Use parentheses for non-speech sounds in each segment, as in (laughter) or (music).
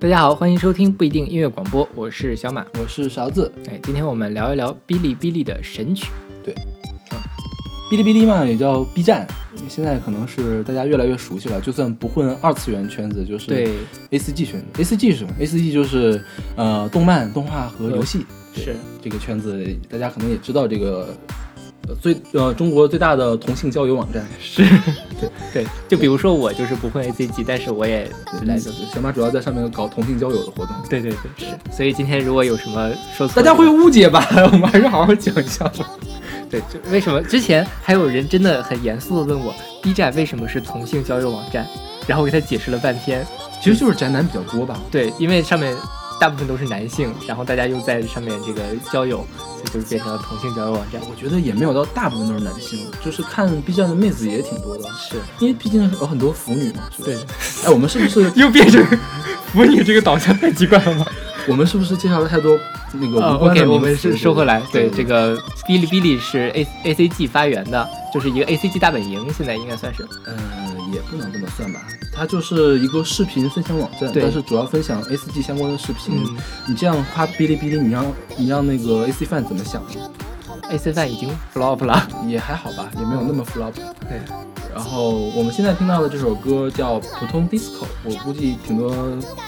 大家好，欢迎收听不一定音乐广播，我是小马。我是勺子。哎，今天我们聊一聊哔哩哔哩的神曲。对哔哩哔哩嘛，也叫 B 站，现在可能是大家越来越熟悉了。就算不混二次元圈子，就是对，A C G 圈子。A C G 是什么？A C G 就是呃动漫、动画和游戏。是这个圈子，大家可能也知道这个呃最呃中国最大的同性交友网站。是，对对，就比如说我就是不混 A C G，但是我也来就是小马主要在上面搞同性交友的活动。对对对是，所以今天如果有什么说错，大家会误解吧？(laughs) 我们还是好好讲一下吧。(laughs) 对，就为什么之前还有人真的很严肃的问我，B 站为什么是同性交友网站？然后我给他解释了半天，其实就是宅男比较多吧。对，因为上面大部分都是男性，然后大家又在上面这个交友，所以就变成了同性交友网站。我觉得也没有到大部分都是男性，就是看 B 站的妹子也挺多的，是因为毕竟有很多腐女嘛。是吧对，哎，我们是不是 (laughs) 又变成 (laughs) 腐女这个导向太奇怪了吗？我们是不是介绍了太多那个，OK，我们是收回来。对，对这个哔哩哔哩是 A A C G 发源的，就是一个 A C G 大本营，现在应该算是。呃，也不能这么算吧，它就是一个视频分享网站，但是主要分享 A C G 相关的视频。嗯你这样夸哔哩哔哩，你让你让那个 A C 范怎么想呢？，A C 饭已经 flop 了。也还好吧，也没有那么 flop。对，然后我们现在听到的这首歌叫《普通 disco》，我估计挺多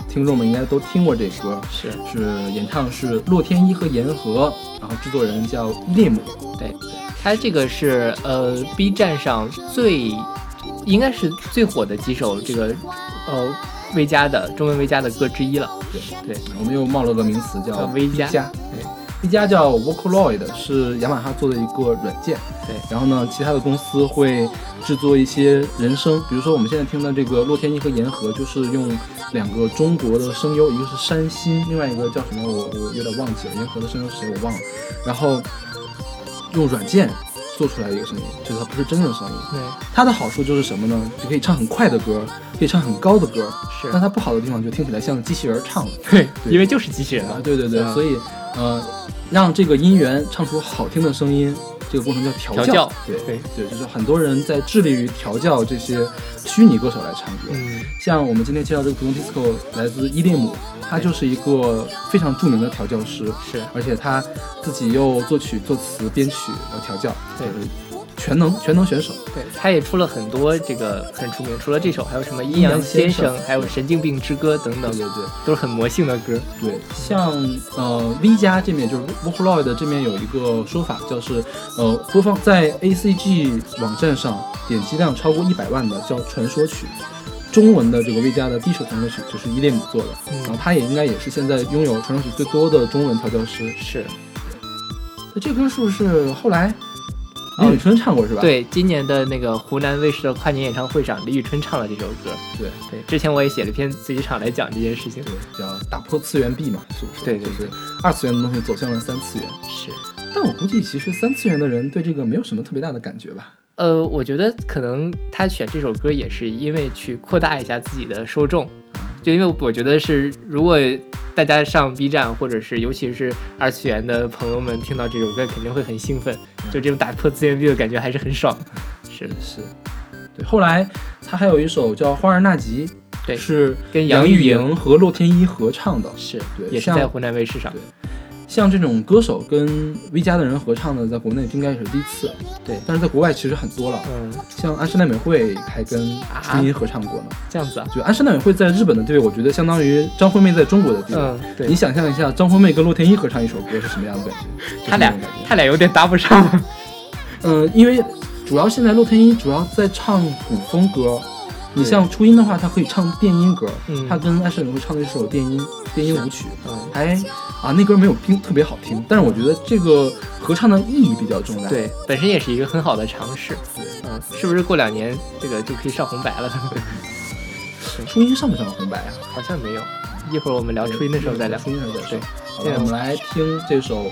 听众们应该都听过这歌。是是演唱是洛天依和言和，然后制作人叫伊列姆。对，他这个是呃 B 站上最应该是最火的几首这个呃 V 加的中文 V 加的歌之一了。对对，我们又冒了个名词叫叫 V 加加，对，V 加叫 Vocaloid，是雅马哈做的一个软件。对然后呢，其他的公司会制作一些人声，比如说我们现在听的这个洛天依和言和，就是用两个中国的声优，一个是山新，另外一个叫什么我我有点忘记了，言和的声优是谁我忘了。然后用软件做出来的一个声音，就是它不是真正的声音。对它的好处就是什么呢？就可以唱很快的歌，可以唱很高的歌。是但它不好的地方就听起来像机器人唱的。对，对因为就是机器人。对对对，啊所以呃，让这个音源唱出好听的声音，这个过程叫调调教。对对。对，就是很多人在致力于调教这些虚拟歌手来唱歌。嗯，像我们今天介绍这个普通 disco 来自伊利姆，他就是一个非常著名的调教师，是。而且他自己又作曲、作词、编曲、和调教，对。就是全能全能选手。对，他也出了很多这个很出名，除了这首，还有什么《阴阳先生》，还有《神经病之歌》等等对，对对。都是很魔性的歌。对，像呃 V 加这面就是 Vocaloid 这面有一个说法，就是呃播放在 ACG 网站上点击量超过一百万的叫传说曲。中文的这个 V 加的第一首传说曲就是伊列姆做的，嗯然后他也应该也是现在拥有传说曲最多的中文调教师。是那这歌是不是后来李宇春唱过是吧？对，今年的那个湖南卫视的跨年演唱会上，李宇春唱了这首歌。对对，之前我也写了一篇自己场来讲这件事情。对，叫打破次元壁嘛，是不是？对对就是二次元的东西走向了三次元。是，但我估计其实三次元的人对这个没有什么特别大的感觉吧。呃，我觉得可能他选这首歌也是因为去扩大一下自己的受众，就因为我觉得是如果大家上 B 站或者是尤其是二次元的朋友们听到这首歌，肯定会很兴奋，就这种打破次元壁的感觉还是很爽。是是，对。后来他还有一首叫《花儿纳吉》，对是跟杨钰莹莹和洛天依合唱的。是，对也是在湖南卫视上对。像这种歌手跟 V 家的人合唱的，在国内应该也是第一次。对但是在国外其实很多了，嗯，像安室奈美惠还跟啊初音合唱过呢。这样子啊。就安室奈美惠在日本的地位，我觉得相当于张惠妹在中国的地位。嗯，对你，想象一下，张惠妹跟洛天依合唱一首歌是什么样的 (laughs) 感觉？他俩他俩有点搭不上。(laughs) 嗯，因为主要现在洛天依主要在唱古风歌，你像初音的话，她可以唱电音歌，嗯她跟安室奈美惠唱的一首电音电音舞曲，嗯，还啊那歌没有听特别好听，但是我觉得这个合唱的意义比较重大。对，本身也是一个很好的尝试。对，嗯，是不是过两年这个就可以上红白了？(laughs) 初音上不上红白啊？好像没有，一会儿我们聊初音的时候再聊。初音的时候再说对。好了，我们来听这首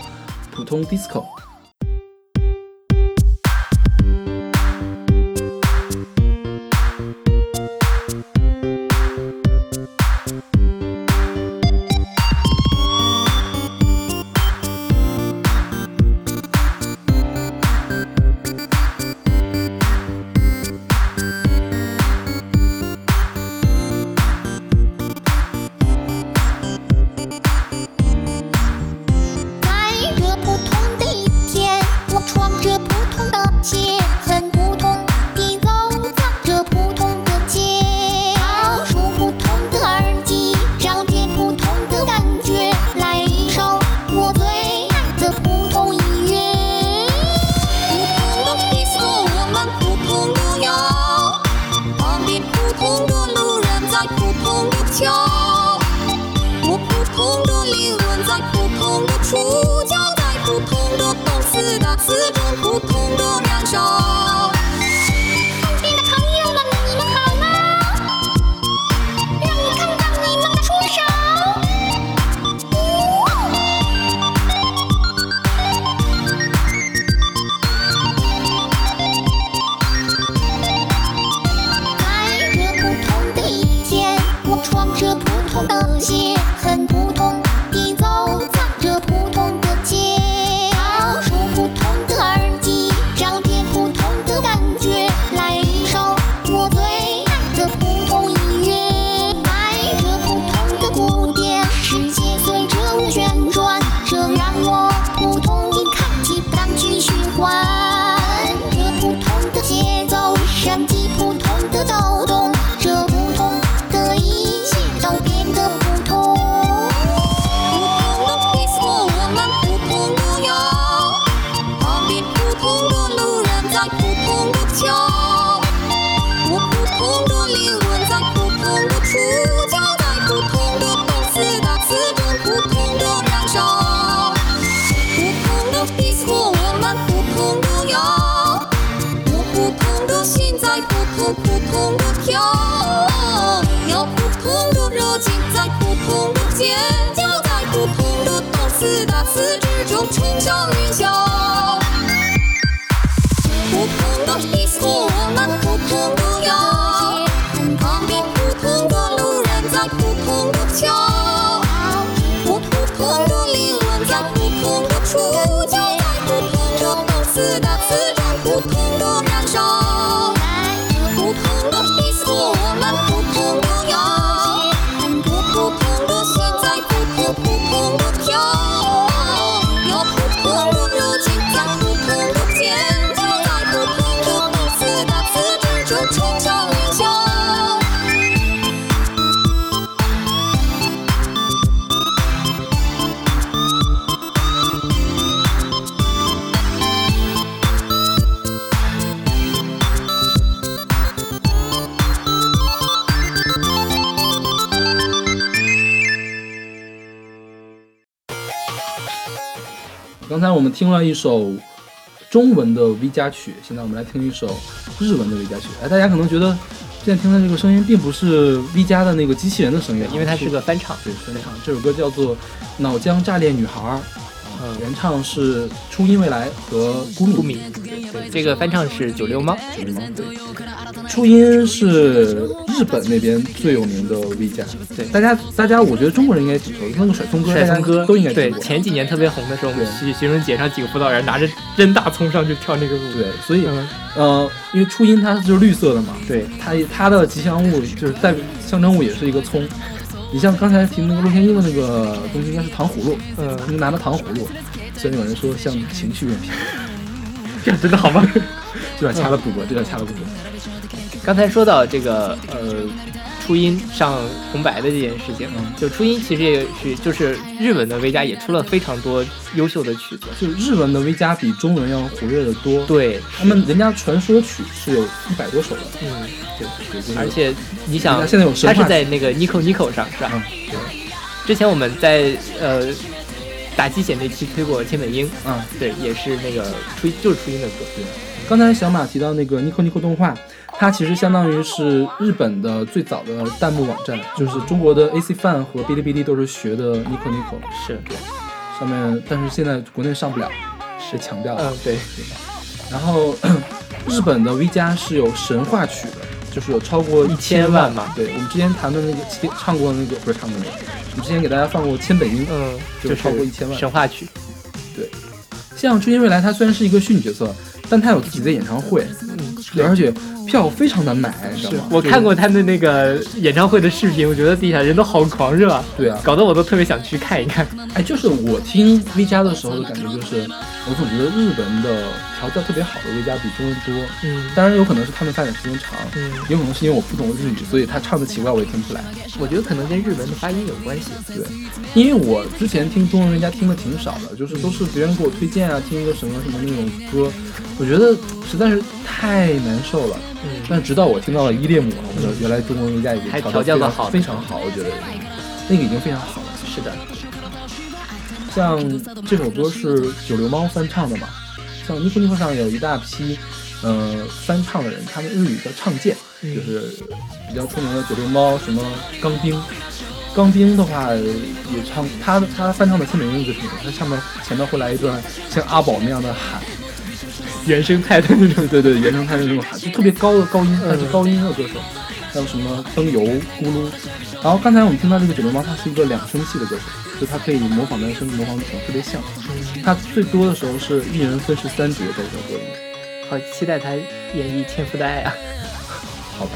普通 disco。刚才我们听了一首中文的 V 加曲，现在我们来听一首日文的 V 加曲。哎，大家可能觉得现在听的这个声音并不是 V 加的那个机器人的声音，因为它是个翻唱。对翻唱。这首歌叫做《脑浆炸裂女孩》，嗯原唱是初音未来和孤顾米。这个翻唱是九六猫，九六猫。对，初音是日本那边最有名的 V 加，对。大家大家我觉得中国人应该挺熟的，那个甩葱歌，甩葱歌都应该对听过。前几年特别红的时候，我们对。去学生节上几个辅导员拿着真大葱上去跳那个舞，对，所以嗯，呃，因为初音它就是绿色的嘛，对，它它的吉祥物就是代表象征物也是一个葱。你像刚才提那个洛天依的那个东西，应该是糖葫芦，嗯，你拿的糖葫芦，虽然有人说像情趣用品，(laughs) 这样真的好吗？(laughs) 这段掐了不播，这段掐了不播。刚才说到这个呃，初音上红白的这件事情，嗯。就初音其实也是就是日文的 V 加也出了非常多优秀的曲子，就是日文的 V 加比中文要活跃的多，，对，他们人家传说曲是有一百多首的，嗯，对，对而且你想人家，现在有神它是在那个 Nico Nico 上是吧？嗯，之前我们在呃打鸡血那期推过千本樱，嗯，对，也是那个初音就是初音的歌，对。刚才小马提到那个 Nico Nico 动画，它其实相当于是日本的最早的弹幕网站，就是中国的 AC Fan 和哔哩哔哩都是学的 Nico Nico 是，上面，但是现在国内上不了，是强调的。嗯，对，然后日本的 V 加是有神话曲的，就是有超过一千万嘛对，我们之前谈的那个唱过那个不是唱过那个，我们之前给大家放过千本樱，嗯，就超过一千万神话曲，对像初音未来，它虽然是一个虚拟角色，但他有自己的演唱会，嗯，对，而且票非常难买，你知道吗？我看过他的那个演唱会的视频，我觉得底下人都好狂热啊，对啊，搞得我都特别想去看一看。哎，就是我听 V 加的时候的感觉就是，我总觉得日文的调教特别好的 V 加比中文多。嗯当然有可能是他们发展时间长，嗯，有可能是因为我不懂日语，所以他唱的奇怪我也听不出来。我觉得可能跟日文的发音有关系。对，因为我之前听中文人家听的挺少的，就是都是别人给我推荐啊，听一个什么什么那种歌，我觉得实在是太难受了。嗯，但是直到我听到了伊列姆，我觉得原来中国人家已经还调得调教得好非常好，我觉得那个已经非常好了。是的，像这首歌是九流猫翻唱的嘛，像 Nico Nico 上有一大批呃翻唱的人，他们日语叫唱剑，嗯就是比较出名的九流猫，什么钢兵。钢兵的话也唱，他他翻唱的特别用最挺，他上面前面会来一段像阿宝那样的喊，原生态的那种，对对，原生态的那种喊，就特别高的高音，他是高音的歌手，还有什么灯油咕噜。然后刚才我们听到这个九零八，它是一个两声系的歌手，就它可以模仿男生模仿女生特别像。他最多的时候是一人分饰三角的这首歌里。好期待他演绎《天赋的爱》啊！好吧，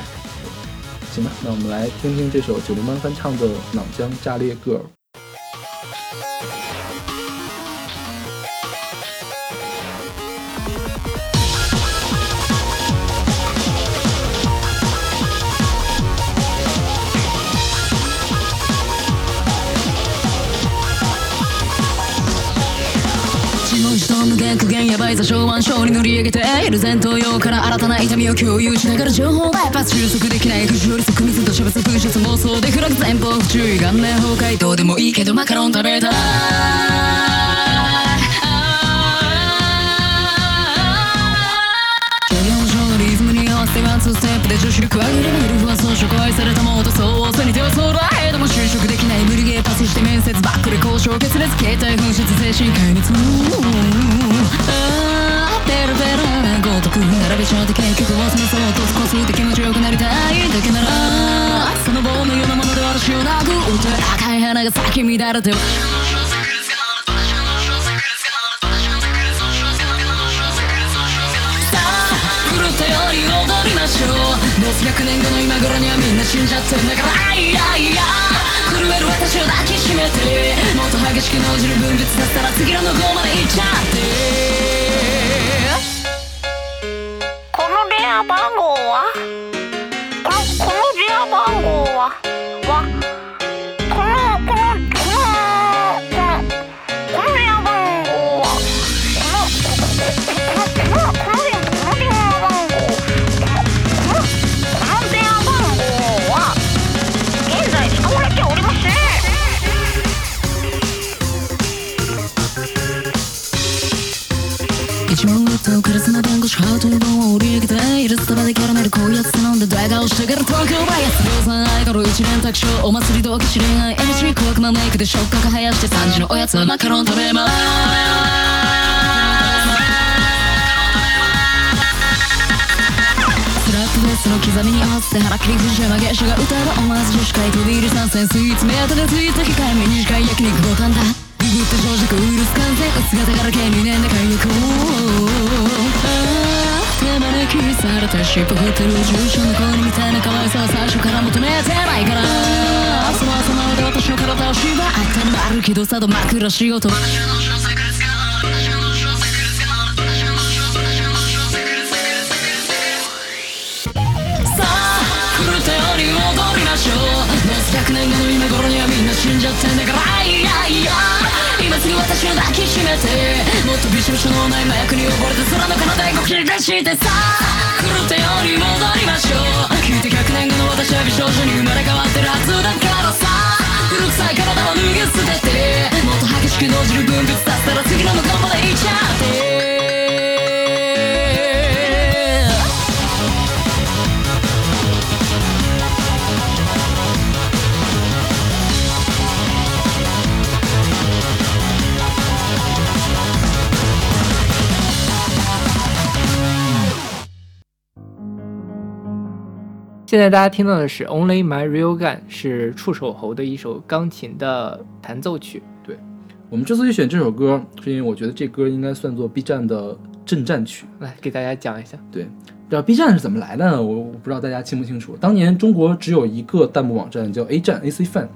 行吧，那我们来听听这首九零八翻唱的《脑浆炸裂 girl》。無限苦言やばい座小腕章に乗り上げている前頭葉から新たな痛みを共有しながら情報バイパス収束できない。不条理即水と処罰分出妄想でフラグ前方不注意顔面崩壊どうでもい。いけどマカロン食べたックで交渉決裂携帯紛失精神壊滅ああベラベラごとく並べちゃって結局忘れそうと少しで気持ちよくなりたいだけならその棒のようなもので私を殴って赤い花が咲き乱れてしょうどうせ100年後の今頃にはみんな死んじゃってんだからあいやいや。震える私を抱きしめてもっと激しく脳汁分別だったら次の向こうまで行っちゃって。この電話番号は？してから東京バイアス量産アイドル一連卓勝お祭り同期知恋愛 NG 小悪魔メイクで触覚生やして3時のおやつはマカロン食べますベースの刻みに合わせて腹切り藤山芸者が歌う思わず女子会飛び入り参戦スイーツ目当てでついた控えめ短い焼肉ボタンだググって正直ウイルス感染姿から計2年で解約ああ手招きされて尻尾振ってる住所の子にみたいな可愛さは最初から求めてないからその朝まで私の体を縛ってなるけどさと枕仕事さあ狂ったように踊りましょう100年後の今頃にはみんな死んじゃってんだからいやいや今すぐ私を抱きしめてもっとびしょびしょのない麻薬に溺れて空の彼方へごき出してさ狂ったように戻りましょう聞いて100年後の私は美少女に生まれ変わってるはずだからさ古臭い体を脱ぎ捨ててもっと激しく脳汁分泌させたら次の向こうまで行っちゃって现在大家听到的是《Only My Real Gun》，是触手猴的一首钢琴的弹奏曲。对我们之所以选这首歌，是因为我觉得这歌应该算作 B 站的镇战曲。来给大家讲一下。对，知道 B 站是怎么来的呢？我我不知道大家清不清楚。当年中国只有一个弹幕网站叫 A 站 AC Fan，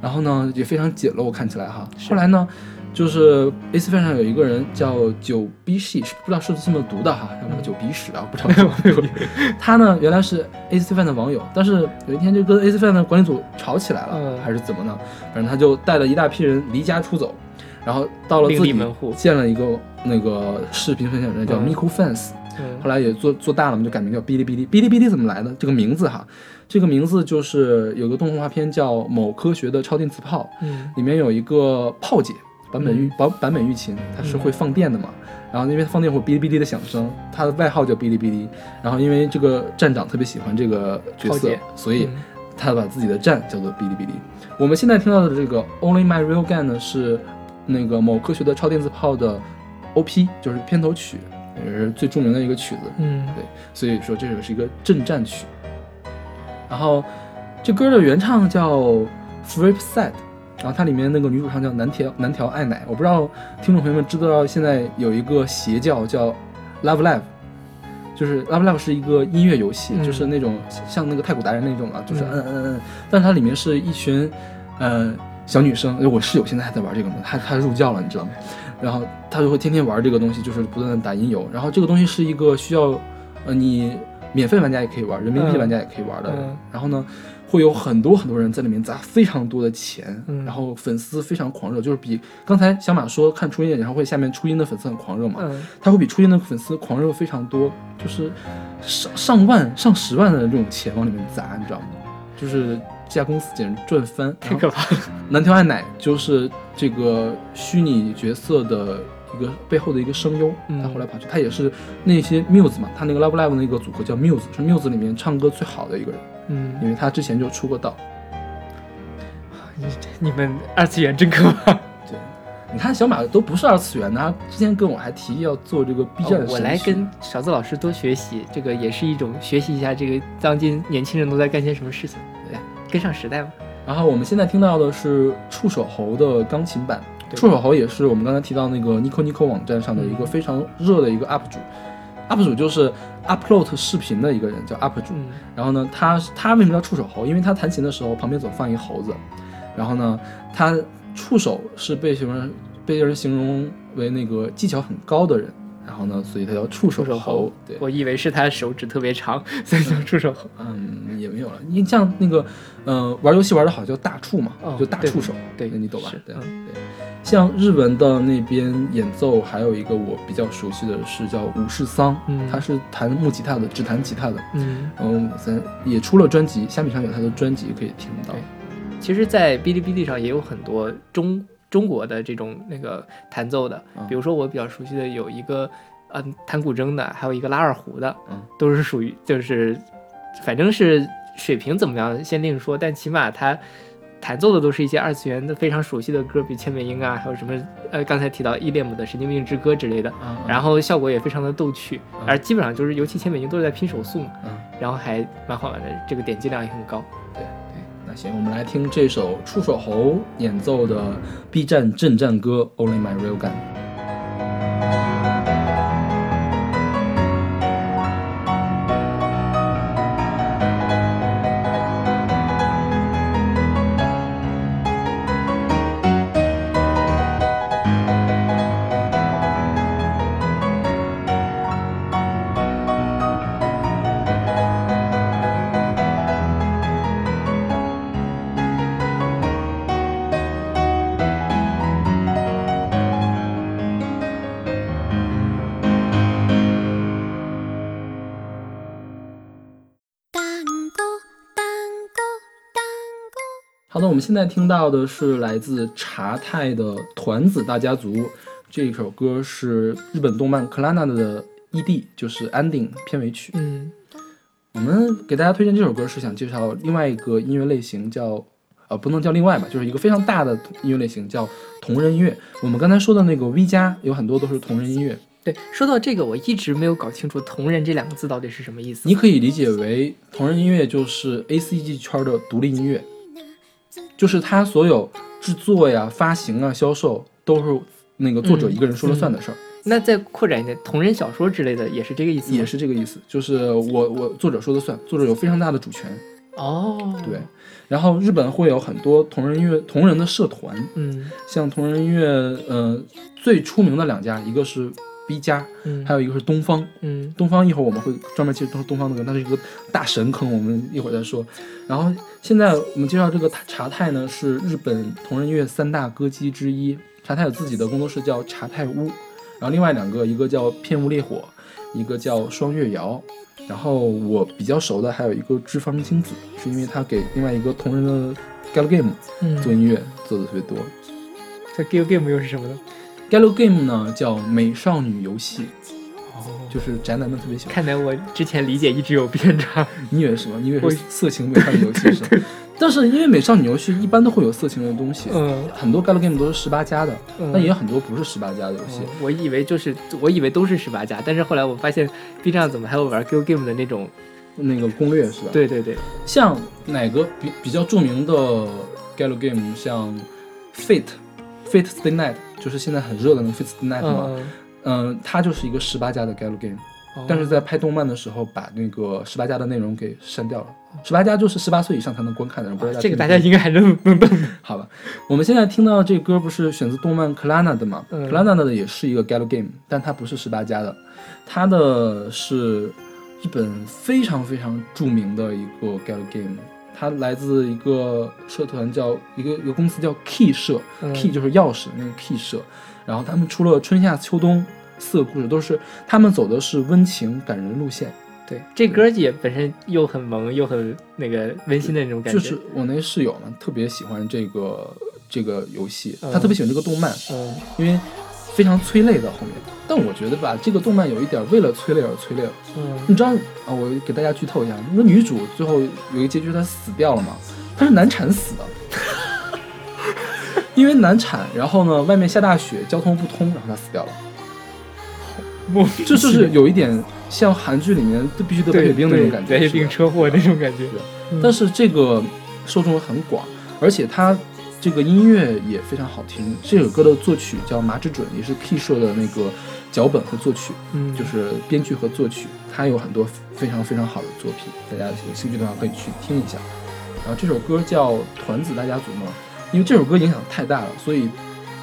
然后呢也非常简陋，看起来哈。后来呢，就是 AC Fan 上有一个人叫九逼系，是不知道是不是这么读的哈，叫什么九鼻屎啊，不知道。(laughs) 他呢原来是 AC Fan 的网友，但是有一天就跟 AC Fan 的管理组吵起来了，嗯还是怎么呢？反正他就带了一大批人离家出走，然后到了自己门户建了一个那个视频分享站叫嗯 Miku Fans，、嗯后来也做做大了嘛，就改名叫哔哩哔哩。哔哩哔哩怎么来的？这个名字哈，这个名字就是有个动画片叫《某科学的超电磁炮》，嗯里面有一个炮姐坂本玉坂坂本玉琴，它是嗯会放电的嘛。然后那边放电会哔哩哔哩的响声，它的外号叫哔哩哔哩。然后因为这个站长特别喜欢这个角色，所以嗯他把自己的站叫做哔哩哔哩。我们现在听到的这个 Only My Real Gun 呢，是那个某科学的超电磁炮的 OP，就是片头曲，也是最著名的一个曲子。嗯对，所以说这首是一个阵战曲。然后这歌的原唱叫 Flip Side，然后它里面那个女主唱叫南条南条爱乃。我不知道听众朋友们知不知道，现在有一个邪教叫 Love Live。就是 Love Live 是一个音乐游戏，嗯就是那种像那个太鼓达人那种啊，就是嗯嗯嗯嗯，但是它里面是一群呃小女生，我室友现在还在玩这个呢，她她入教了，你知道吗？然后她就会天天玩这个东西，就是不断的打音游。然后这个东西是一个需要呃你免费玩家也可以玩，人民币嗯玩家也可以玩的。嗯然后呢，会有很多很多人在里面砸非常多的钱，嗯然后粉丝非常狂热，就是比刚才小马说看初音演唱会下面初音的粉丝很狂热嘛，嗯他会比初音的粉丝狂热非常多，就是上上万、上十万的这种钱往里面砸，你知道吗？就是这家公司简直赚翻。太可怕了。南条爱乃就是这个虚拟角色的一个背后的一个声优，嗯他后来跑去，他也是那些 Muse 嘛，他那个 Love Live 那个组合叫 Muse，是 Muse 里面唱歌最好的一个人，嗯因嗯，为他之前就出过道。你你们二次元真可怕。对，你看小马都不是二次元的，他之前跟我还提议要做这个 B 站的、哦我来跟勺子老师多学习，这个也是一种学习一下这个当今年轻人都在干些什么事情，对，跟上时代嘛。然后我们现在听到的是触手猴的钢琴版，对触手猴也是我们刚才提到那个 Nico Nico 网站上的一个嗯非常热的一个 UP 主、u p 主就是 upload 视频的一个人，叫 UP 主。嗯然后呢，他他为什么叫触手猴？因为他弹琴的时候旁边总放一个猴子，然后呢，他触手是被形容被人形容为那个技巧很高的人，然后呢，所以他叫触手猴对，我以为是他手指特别长，所以叫触手猴。嗯，也没有了。你像那个，呃，玩游戏玩的好叫大触嘛，哦就大触手，对那你懂吧对。像日文的那边演奏，还有一个我比较熟悉的是叫武士桑，嗯。他是弹木吉他的，只弹吉他的。嗯，嗯，咱也出了专辑，虾米上有他的专辑可以听到。其实，在哔哩哔哩上也有很多中中国的这种那个弹奏的，嗯。比如说我比较熟悉的有一个，呃，弹古筝的，还有一个拉二胡的，嗯，都是属于就是，反正是水平怎么样先另说，但起码他弹奏的都是一些二次元的非常熟悉的歌，比如千美英啊，还有什么呃刚才提到伊恋姆的《神经病之歌》之类的，啊然后效果也非常的逗趣，嗯而基本上就是尤其千美英都是在拼手速嘛，嗯，然后还蛮好玩的，这个点击量也很高。对对那行，我们来听这首触手猴演奏的 B 站震战歌《Only My Real Gun》。们现在听到的是来自茶太的团子大家族，这首歌是日本动漫《克拉娜》的 ED，就是 ending 片尾曲。嗯我们给大家推荐这首歌是想介绍另外一个音乐类型叫，呃，不能叫另外吧，就是一个非常大的音乐类型叫同人音乐。我们刚才说的那个 V 加有很多都是同人音乐，对，说到这个，我一直没有搞清楚“同人”这两个字到底是什么意思。你可以理解为同人音乐就是 A C G 圈的独立音乐，就是他所有制作呀、发行啊、销售都是那个作者一个人说了算的事儿。那再扩展一点，同人小说之类的也是这个意思？也是这个意思，就是我我作者说了算，作者有非常大的主权。哦，对，然后日本会有很多同人音乐同人的社团，嗯像同人音乐，呃，最出名的两家，一个是 B 加，嗯，还有一个是东方。嗯东方一会儿我们会专门介绍东方的歌，它是一个大神坑，我们一会儿再说。然后现在我们介绍这个茶太呢，是日本同人乐三大歌姬之一。茶太有自己的工作室叫茶太屋，然后另外两个一个叫片屋烈火，一个叫双月瑶。然后我比较熟的还有一个脂肪精子，是因为他给另外一个同人的 Galgame 嗯做音乐做的特别多。这 Gal Game 又是什么呢？Galgame 呢叫美少女游戏，哦，就是宅男们特别喜欢。看来我之前理解一直有偏差。(laughs) 你以为什么？你以为是色情美少女游戏是吧？(laughs) 但是因为美少女游戏一般都会有色情的东西，嗯很多 Galgame 都是十八加的，嗯但也有很多不是十八加的游戏。哦我以为就是我以为都是十八加，但是后来我发现 B 站怎么还有玩 Gal Game 的那种？那个攻略是吧？，对对对，像哪个比比较著名的 Galgame，像 Fate。Fate Stay Night 就是现在很热的那个 Stay Night 嘛，嗯，嗯、它就是一个十八加的 Galgame，哦。但是在拍动漫的时候把那个十八加的内容给删掉了。十八加就是十八岁以上才能观看的人，不知道这个大家应该还能能懂。的。好吧，我们现在听到这歌不是选自动漫 Klana 的嘛、嗯 c l a n a 的也是一个 gal game，但它不是十八加的，它的是日本非常非常著名的一个 gal game，它来自一个社团叫一个一个公司叫 Key 社、嗯。K e y 就是钥匙那个 Key 社，然后他们出了春夏秋冬四个故事，都是他们走的是温情感人路线。对，这歌也本身又很萌又很那个温馨的那种感觉。就是我那室友嘛，特别喜欢这个这个游戏，嗯。他特别喜欢这个动漫，嗯，因为非常催泪的后面。但我觉得吧，这个动漫有一点为了催泪而催泪了。嗯你知道啊？我给大家剧透一下，那女主最后有一个结局，她死掉了嘛？她是难产死的，(laughs) 因为难产，然后呢，外面下大雪，交通不通，然后她死掉了。(laughs) 莫名这就是有一点像韩剧里面都必须得白血病那种感觉，白血病车祸那种感觉。嗯但是这个受众很广，而且它这个音乐也非常好听。这首歌的作曲叫麻之准，也是 K 社的那个脚本和作曲，嗯，就是编剧和作曲，他有很多非常非常好的作品，大家有兴趣的话可以去听一下。然后这首歌叫《团子大家族》嘛，因为这首歌影响太大了，所以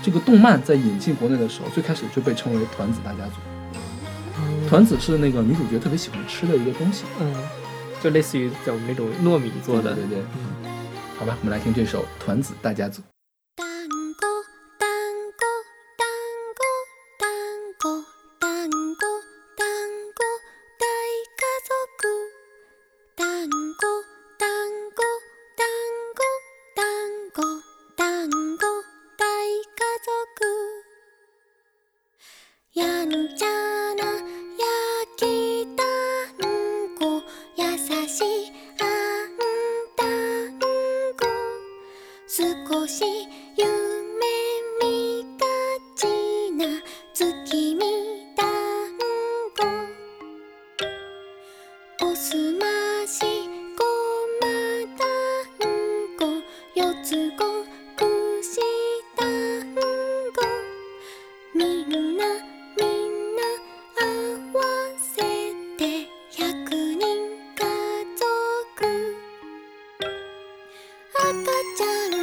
这个动漫在引进国内的时候，最开始就被称为团子大家族。团子是那个女主角特别喜欢吃的一个东西，嗯，就类似于叫那种糯米做的。对对对。好吧，我们来听这首《团子大家族》。赤ちゃん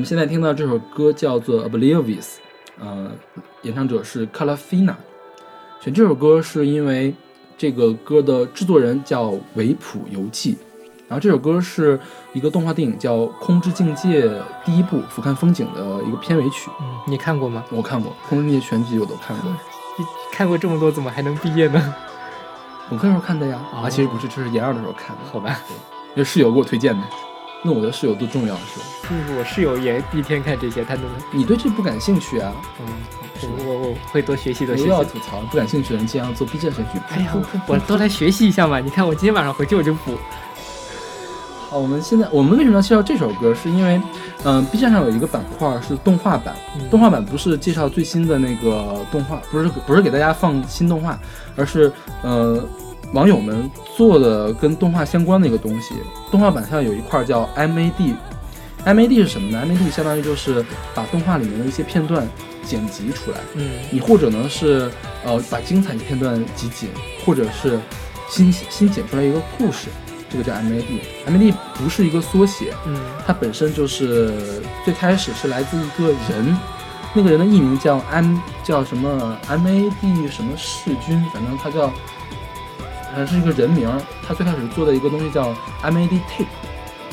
们现在听到这首歌叫做《Oblivious》，呃，演唱者是 Calafina。选这首歌是因为这个歌的制作人叫维普游记，然后这首歌是一个动画电影叫《空之境界》第一部俯瞰风景的一个片尾曲。嗯，你看过吗？我看过《空之境界》全集，我都看过。你看过这么多，怎么还能毕业呢？(laughs) 本科时候看的呀，哦啊，其实不是，这是研二的时候看的。好吧，因为室友给我推荐的。那我的室友多重要是吧？就是我室友也一天看这些，他都你对这不感兴趣啊？嗯，我我我会多学习多我学习。又要吐槽，不感兴趣的人竟然要做 B 站神曲。哎呀，我都来学习一下嘛！你看我今天晚上回去我就补。好，我们现在我们为什么要介绍这首歌？是因为，嗯、b 站上有一个板块是动画版，嗯动画版不是介绍最新的那个动画，不是不是给大家放新动画，而是呃网友们做的跟动画相关的一个东西。动画版上有一块叫 MAD。MAD 是什么呢？MAD 相当于就是把动画里面的一些片段剪辑出来，嗯你或者呢是呃把精彩片段集锦，或者是新新剪出来一个故事，这个叫 MAD。MAD 不是一个缩写，嗯它本身就是最开始是来自一个人，那个人的艺名叫 M 叫什么 MAD 什么世君，反正他叫，反正是一个人名儿。他最开始做的一个东西叫 MAD tape，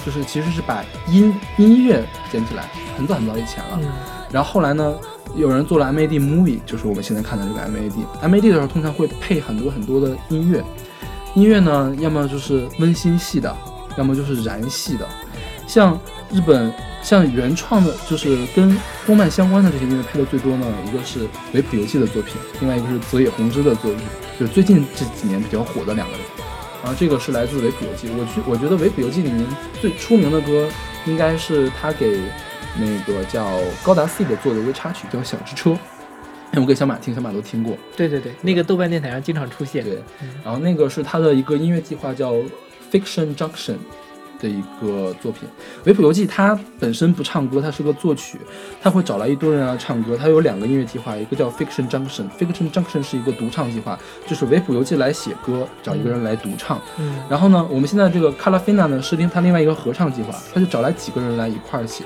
就是其实是把音音乐剪起来，很早很早以前了。嗯然后后来呢，有人做了 MAD movie，就是我们现在看的这个 MAD。MAD 的时候通常会配很多很多的音乐，音乐呢，要么就是温馨系的，要么就是燃系的。像日本像原创的，就是跟动漫相关的这些音乐配的最多呢，一个是维普游戏的作品，另外一个是泽野弘之的作品，就是最近这几年比较火的两个人。然后这个是来自维普游记，我去，我觉得维普游记里面最出名的歌应该是他给那个叫高达 C 的做的一个插曲，叫《小之车》。我给小马听，小马都听过。对对对，那个豆瓣电台上经常出现。对，然后那个是他的一个音乐计划叫 Fiction Junction 的一个作品。维普游记他本身不唱歌，他是个作曲，他会找来一堆人来唱歌。他有两个音乐计划，一个叫 Fiction Junction。Fiction Junction 是一个独唱计划，就是维普游记来写歌，找一个人来独唱。嗯然后呢，我们现在这个 Calafina 呢是另他另外一个合唱计划，他就找来几个人来一块儿写。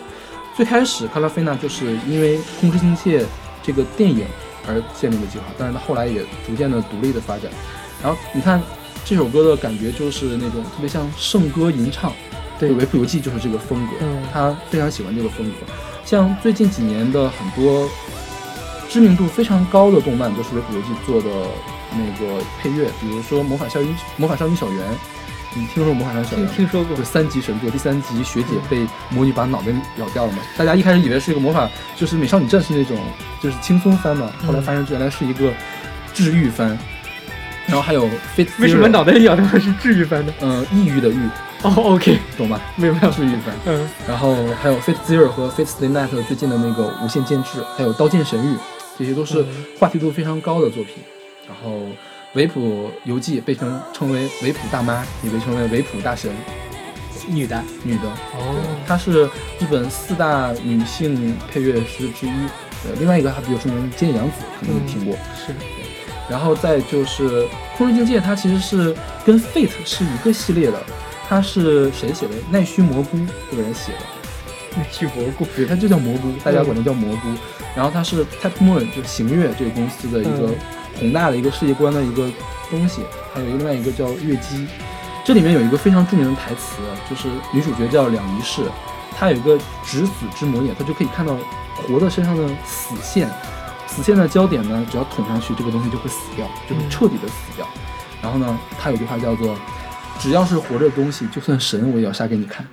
最开始 Calafina 就是因为《空之心界》这个电影而建立的计划，但是他后来也逐渐的独立的发展。然后你看这首歌的感觉就是那种特别像圣歌吟唱，对维普游记就是这个风格，嗯他非常喜欢这个风格。像最近几年的很多知名度非常高的动漫都是维普游记做的那个配乐，比如说《魔法少女魔法少女小圆》，你听说过《魔法少女小圆听》？听 (laughs) 说过就。三级神作，第三集学姐被魔女把脑袋咬掉了嘛？大家一开始以为是一个魔法，就是美少女战士那种，就是轻松番嘛。后来发现原来是一个治愈番。然后还有为什么脑袋咬的是治愈番的？呃抑郁的郁，哦，OK，懂吧？没有没有。治愈番。嗯然后还有 Fate Zero 和 Fate Stay Night 最近的那个无限剑制，还有刀剑神域，这些都是嗯话题度非常高的作品。然后维普游记被称称为维普大妈，也被称为维普大神，女的。女的。哦。她是日本四大女性配乐师之一。呃，另外一个还比较出名，菅野洋子，可能你听过。是。然后再就是《空之境界》，它其实是跟 Fate 是一个系列的。它是谁写的？奈须蘑菇这个人写的。(laughs) 奈须蘑菇。对，它就叫蘑菇，大家管它叫蘑菇。然后它是 Type Moon 就行月这个公司的一个嗯宏大的一个世界观的一个东西，还有另外一个叫月姬。这里面有一个非常著名的台词，就是女主角叫两仪式，她有一个执子之魔眼，她就可以看到活的身上的死线，死线的焦点呢，只要捅上去，这个东西就会死掉，就会彻底的死掉。然后呢，他有句话叫做“只要是活着的东西，就算神我也要杀给你看”。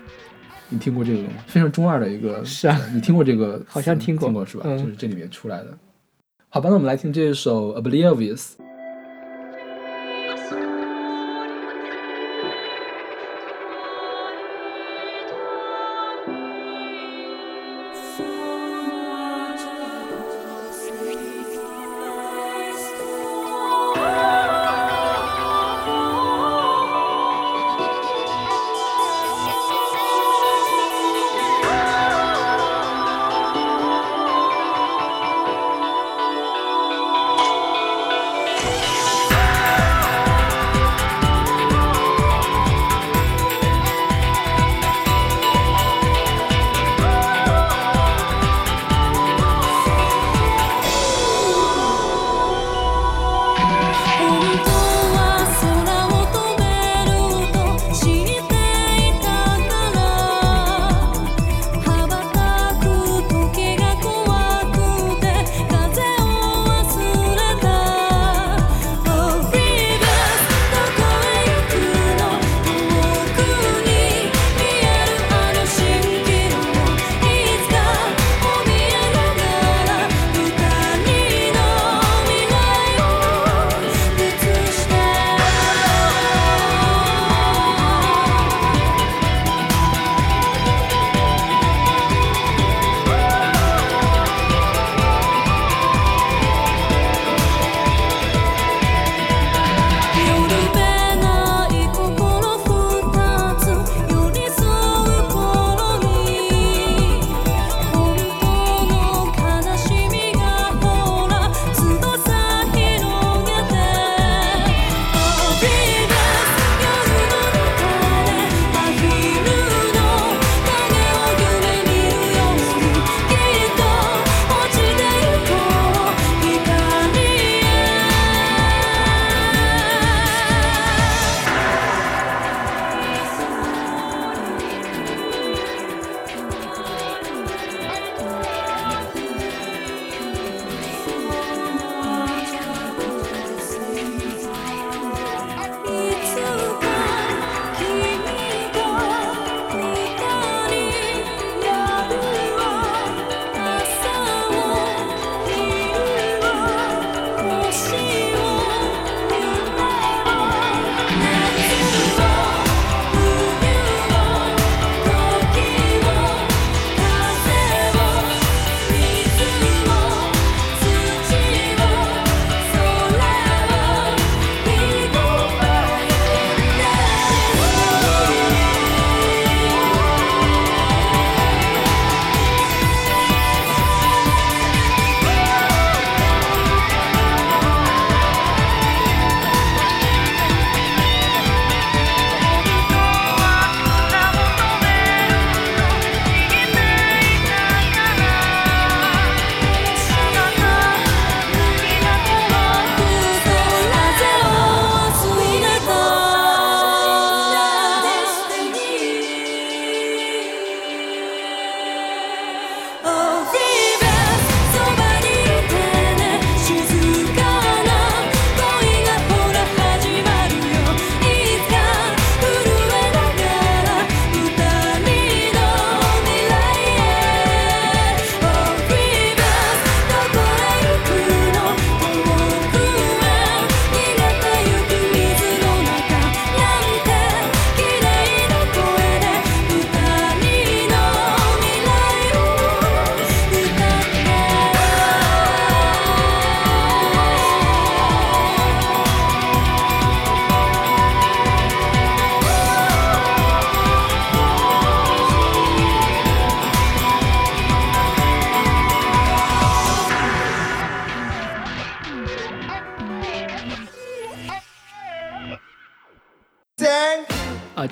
你听过这个吗？非常中二的一个，是啊你听过这个？好像听过听过是吧？嗯就是这里面出来的。好吧，那我们来听这首《Oblivious》。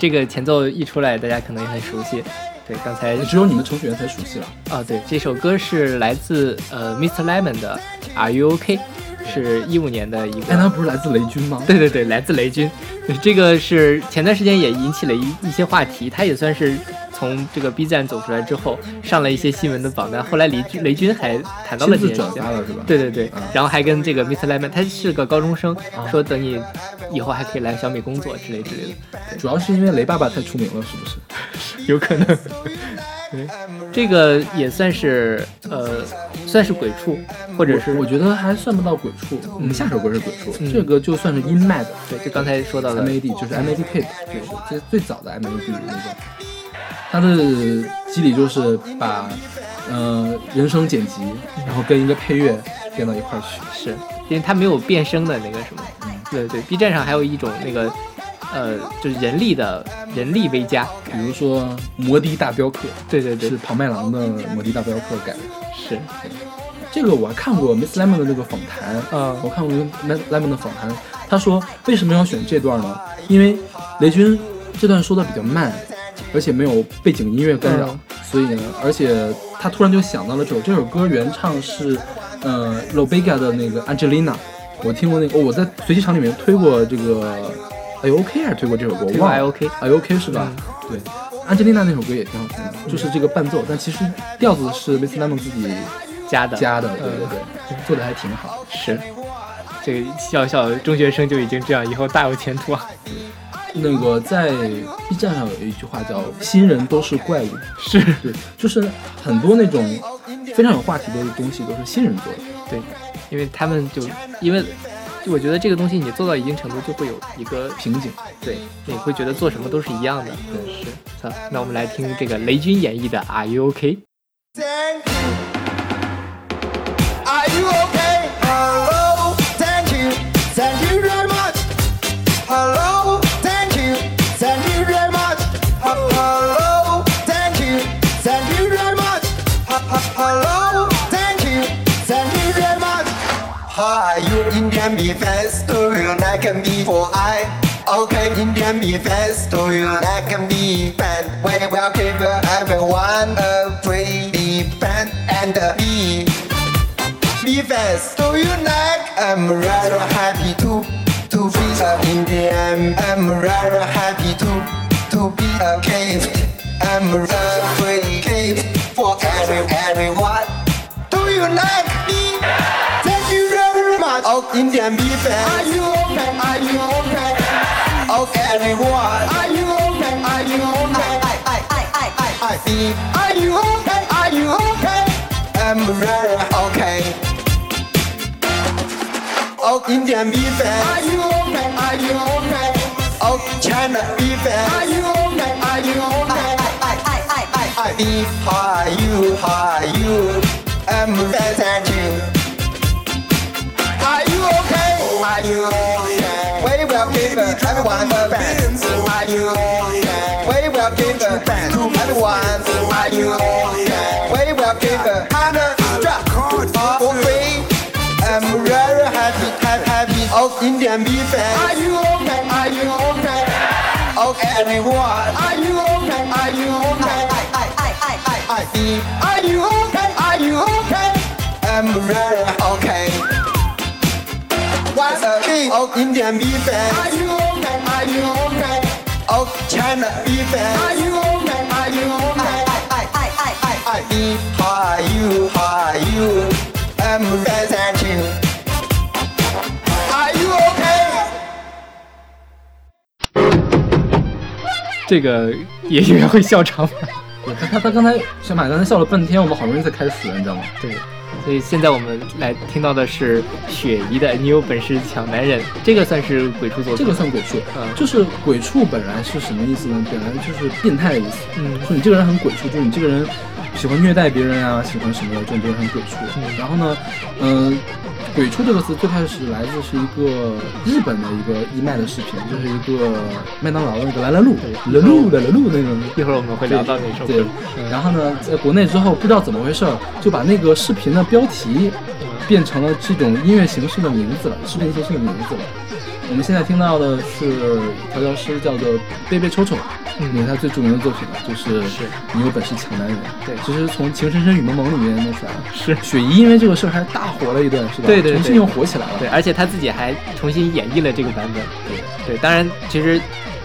这个前奏一出来，大家可能也很熟悉。对，刚才只有你们程序员才熟悉了。啊，对，这首歌是来自呃 Mr. Lemon 的 Are You OK？是一五年的一个。哎，那不是来自雷军吗？对对对，来自雷军。这个是前段时间也引起了一一些话题，他也算是从这个 B 站走出来之后，上了一些新闻的榜单。后来雷军雷军还谈到了自转件事情发了是吧？对对对啊，然后还跟这个 Mr. Lemon，他是个高中生，啊说等你以后还可以来小米工作之类之类的，主要是因为雷爸爸太出名了，是不是？(laughs) 有可能。对，这个也算是呃，算是鬼畜，或者是我觉得还算不到鬼畜。我们下首歌是鬼畜，嗯这个就算是音麦的对，就刚才说到的 MAD，就是 MAD tape，就是最最早的 MAD 那种。它的机理就是把呃人声剪辑，然后跟一个配乐编到一块去。是，因为它没有变声的那个什么，嗯对对，B 站上还有一种那个呃，就是人力的人力 V 加，比如说《摩的大镖客对对》对是，庞麦郎的《摩的大镖客》改的。是，这个我还看过 Miss Lemon 的那个访谈，嗯我看过 Miss Lemon 的访谈，他说为什么要选这段呢？因为雷军这段说的比较慢，而且没有背景音乐干扰，嗯所以呢，而且他突然就想到了这首这首歌原唱是呃 Lobega 的那个 Angelina，我听过那个，哦、我在随机场里面推过这个 I OK 还是推过这首歌，我推过忘了 I OK I OK 是吧？对。，Angelina 那首歌也挺好听的，就是这个伴奏，但其实调子是 Miss Lemon 自己加的加的，对对对对，做的还挺好。是，这个小小中学生就已经这样，以后大有前途啊！那个在 B 站上有一句话叫“新人都是怪物”，是对，就是很多那种非常有话题的东西都是新人做的。对，因为他们就因为就我觉得这个东西你做到一定程度，就会有一个瓶颈，对，你会觉得做什么都是一样的。对，是。好，那我们来听这个雷军演绎的《Are You OK》。Thank you. Are you okay? Indian be fast, do you like me for I? Okay, Indian be fast, do you like me band? We will give everyone a pretty band and me. Be fast, do you like? I'm rather happy to to be a Indian. I'm rather happy to to be a gift. I'm a free gift for every everyone. Do you like Indian be fast. Are you okay? Are you okay? Oh, everyone. Are you okay? Are you okay? I, I, I, I, I, I see. Are you okay? Are you okay? I'm very okay. Oh, Indian be fast. Are you okay? Are you okay? Oh, China be fast. Are you okay? Are you okay? I, I, I, I, I, I be how are you? Are you? I'm everyone band. Are you okay? We will give band to everyone. Are you okay? We will give a hundred drop for free. I'm very happy, happy, happy. Oh, Indian be fan. Are you okay? Are you okay? Oh, everyone. Are you okay? Are you okay? I, I, I, I, I, I. Are you okay? Are you okay? I'm very okay. What's a king? Oh, Indian be fan. Are you okay? 这个也应该会笑场。吧？他他他刚才小马刚才笑了半天，我们好不容易才开始，你知道吗？对。所以现在我们来听到的是雪姨的《你有本事抢男人》，这个算是鬼畜作品。这个算鬼畜，嗯就是鬼畜本来是什么意思呢？本来就是变态的意思，嗯说你这个人很鬼畜，就是你这个人喜欢虐待别人啊，喜欢什么的，这种这种很鬼畜。嗯然后呢，嗯、鬼畜这个词最开始来自是一个日本的一个义卖的视频，就是一个麦当劳的那个来来路，来路来来路那种。一会儿我们会聊到那首对歌。，然后呢，在国内之后不知道怎么回事儿，就把那个视频的标题变成了这种音乐形式的名字了，视频形式的名字了。我们现在听到的是调教师叫做贝贝臭臭，嗯也是他最著名的作品了就是是你有本事抢男人。对其实从《情深深雨蒙蒙》里面弄出来了。是雪姨因为这个事儿还大火了一段，是吧？对对对重新又火起来了。对，而且他自己还重新演绎了这个版本。对对，当然其实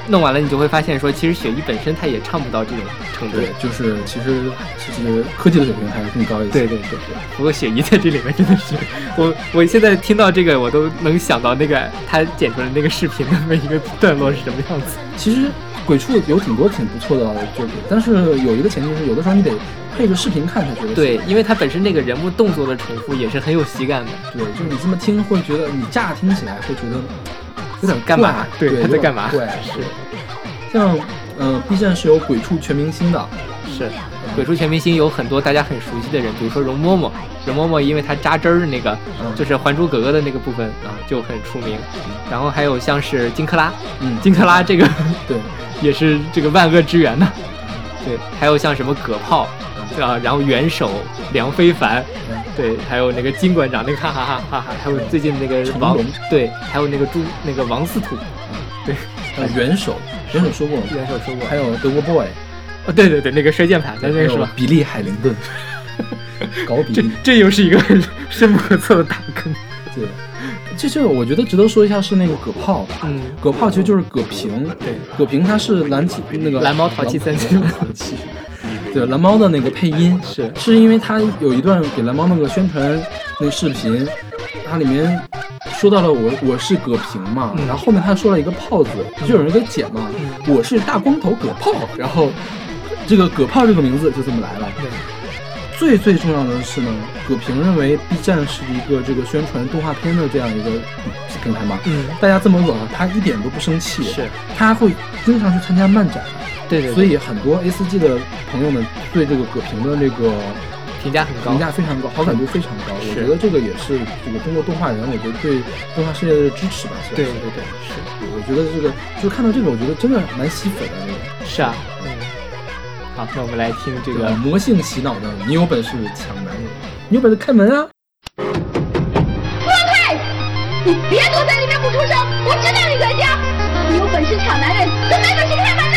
弄完了，你就会发现说，其实雪姨本身她也唱不到这种程度。对，就是其实其实科技的水平还是更高一些。对对对对，不过雪姨在这里面真的是，(laughs) 我我现在听到这个，我都能想到那个他剪出来那个视频的每一个段落是什么样子。其实鬼畜有挺多挺不错的作品，但是有一个前提是，有的时候你得配着视频看才觉得。对，因为他本身那个人物动作的重复也是很有喜感的。对，就是你这么听会觉得，你乍听起来会觉得有点干嘛？对他在干嘛？对是。像呃，B 站是有鬼畜全明星的，是，鬼畜全明星有很多大家很熟悉的人，比如说容嬷嬷。容嬷嬷因为她扎针儿的那个，嗯。就是《还珠格格》的那个部分啊，就很出名。然后还有像是金克拉，嗯金克拉这个对，(laughs) 也是这个万恶之源呐。对，还有像什么葛炮啊，然后元首梁非凡，嗯对，还有那个金馆长那个哈哈哈哈哈，还有最近那个王对，还有那个朱那个王司徒，对，呃，元首，元首说过，元首说过，还有德国 boy，哦对对对，那个摔键盘的那个是吧？比利海灵顿，(laughs) 搞比这利，这又是一个深不可测的大坑。对，这就我觉得值得说一下是那个葛炮，嗯，葛炮其实就是葛平，对，葛平他是蓝体那个蓝猫淘气三千蓝猫淘气，对，蓝猫的那个配音是是因为他有一段给蓝猫那个宣传那个视频，它里面说到了我我是葛平嘛，嗯然后后面他说了一个炮字，就有人给剪嘛，我是大光头葛炮，然后这个葛炮这个名字就这么来了。对，最最重要的是呢，葛平认为 B 站是一个这个宣传动画片的这样一个平台嘛，嗯，大家这么恶，他一点都不生气，是，他会经常去参加漫展，对对，所以很多 A 4 G 的朋友们对这个葛平的这个评价很高评。价非常高，好感度非常高。我觉得这个也是这个中国动画人，我觉得对动画事业的支持吧。对对对，是我觉得这个就是看到这个，我觉得真的蛮吸粉的那种。是啊，嗯。好，那我们来听这个魔性洗脑的，你有本事抢男人，你有本事开门啊！你别躲在里面不出声，我知道你在家。你有本事抢男人，就没本事开门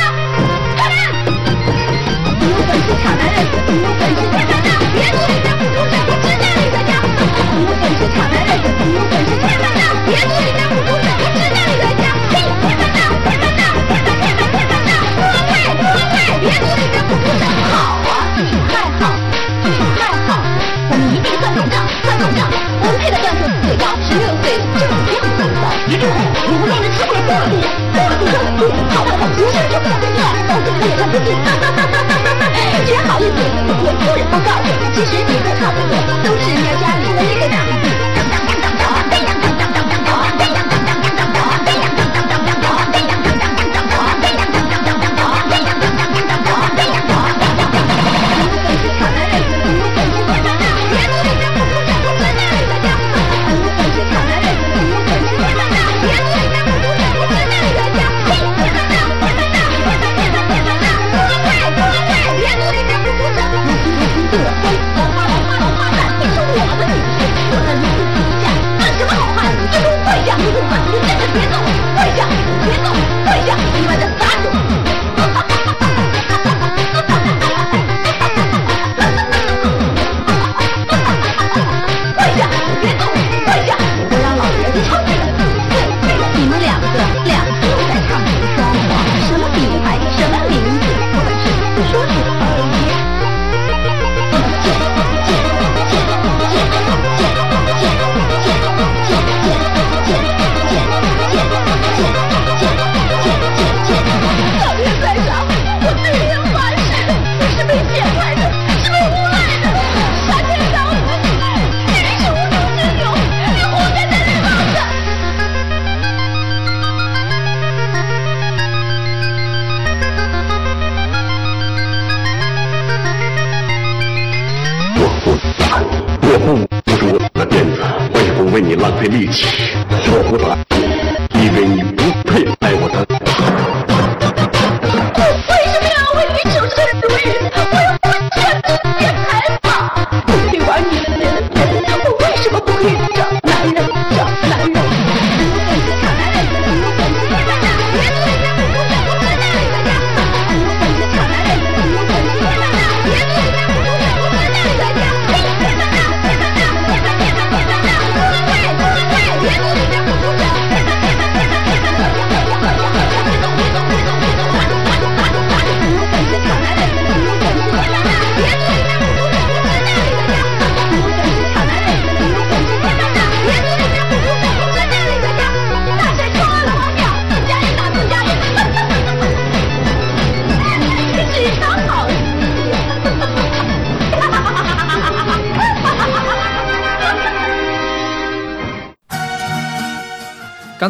不不是我的辫子，我也不为你浪费力气。我不打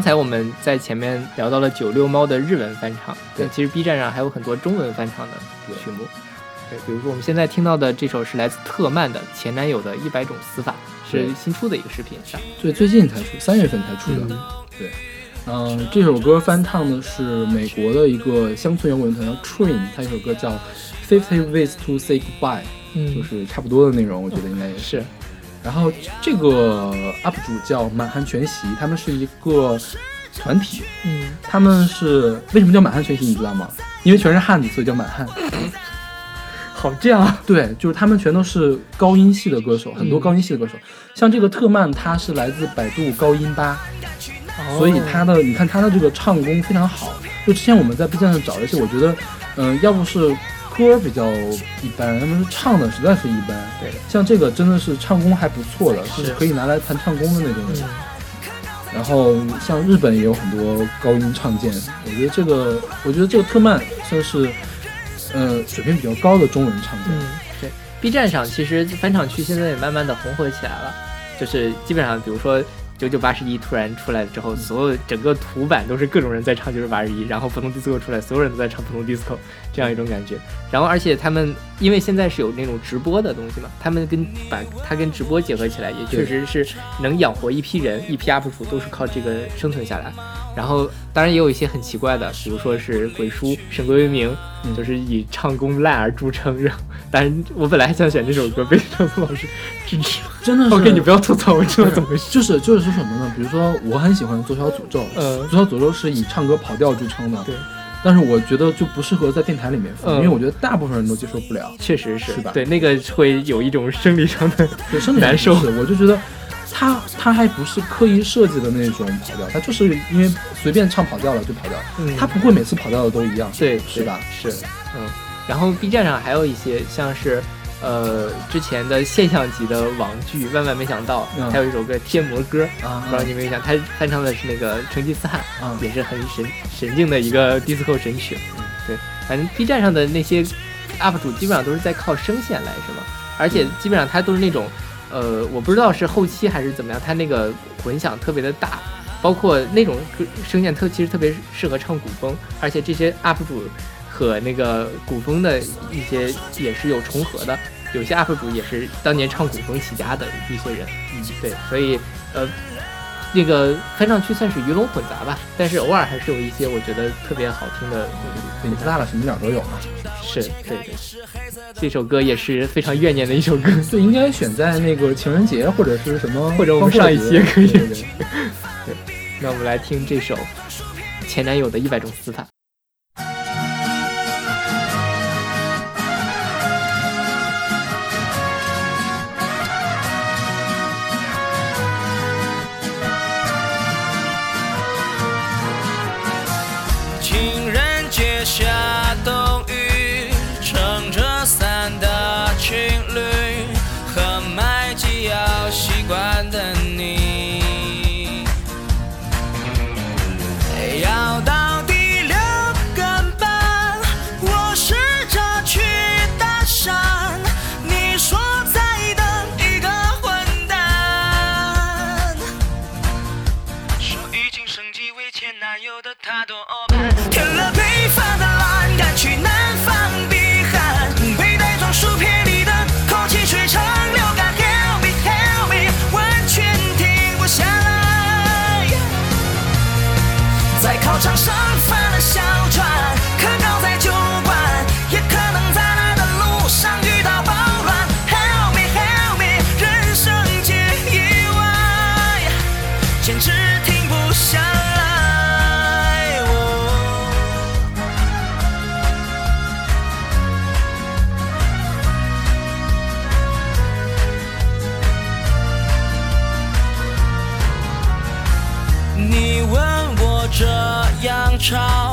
才我们在前面聊到了九六猫的日文翻唱，对但其实 B 站上还有很多中文翻唱的曲目。对，比如说我们现在听到的这首是来自特曼的《前男友的一百种死法》，是新出的一个视频上。对，最近才出，三月份才出的。嗯对，嗯、这首歌翻唱的是美国的一个乡村摇滚团叫 Train，他一首歌叫《Fifty Ways to Say Goodbye》，嗯就是差不多的内容，我觉得应该也是。是，然后这个 UP 主叫满汉全席，他们是一个团体，嗯，他们是为什么叫满汉全席，你知道吗？因为全是汉子，所以叫满汉。好这样啊，对，就是他们全都是高音系的歌手，很多嗯高音系的歌手。像这个特曼，他是来自百度高音吧，哦所以他的你看他的这个唱功非常好。就之前我们在 B 站上找了一些，我觉得，嗯、要不是歌比较一般，要么是唱的实在是一般。对，像这个真的是唱功还不错的，就是可以拿来弹唱功的那种然后像日本也有很多高音唱剑，我觉得这个，我觉得这个特曼算是，呃，水平比较高的中文唱剑。嗯，对，B 站上其实翻唱区现在也慢慢的红火起来了，就是基本上比如说。九九八十一突然出来之后，所有整个图版都是各种人在唱九九八十一，然后普通 disco 出来，所有人都在唱普通 disco，这样一种感觉。然后而且他们因为现在是有那种直播的东西嘛，他们跟把它跟直播结合起来，也确实是能养活一批人，一批 UP 主都是靠这个生存下来。然后当然也有一些很奇怪的，比如说是鬼叔沈归为名，嗯就是以唱功烂而著称。然后，但是我本来还想选这首歌，被张松老师制止。真的是 OK，你不要吐槽，我知道怎么回事。就是就是说什么呢？比如说，我很喜欢左小诅咒，呃左小诅咒是以唱歌跑调著称的，对，但是我觉得就不适合在电台里面放，嗯因为我觉得大部分人都接受不了，确实是是吧对，那个会有一种生理上的难受的，我就觉得他他还不是刻意设计的那种跑调，他就是因为随便唱跑调了就跑调，嗯他不会每次跑调的都一样，对，是吧？是，嗯。然后 B 站上还有一些像是。呃，之前的现象级的网剧《万万没想到》嗯还有一首歌《贴膜歌》，啊不知道你有没有印象？他翻唱的是那个成吉思汗，啊也是很神神境的一个 disco 神曲。对，反正 B 站上的那些 UP 主基本上都是在靠声线来，是吗？而且基本上他都是那种，呃，我不知道是后期还是怎么样，他那个混响特别的大，包括那种声线特其实特别适合唱古风，而且这些 UP 主和那个古风的一些也是有重合的，有些 UP 主也是当年唱古风起家的一些人。嗯，对，所以呃。那个翻唱区算是鱼龙混杂吧，但是偶尔还是有一些我觉得特别好听的对你大了什么鸟都有嘛。是，对对，这首歌也是非常怨念的一首歌。对，应该选在那个情人节或者是什么，或者我们上一期也可以对对对那我们来听这首前男友的一百种死法。在样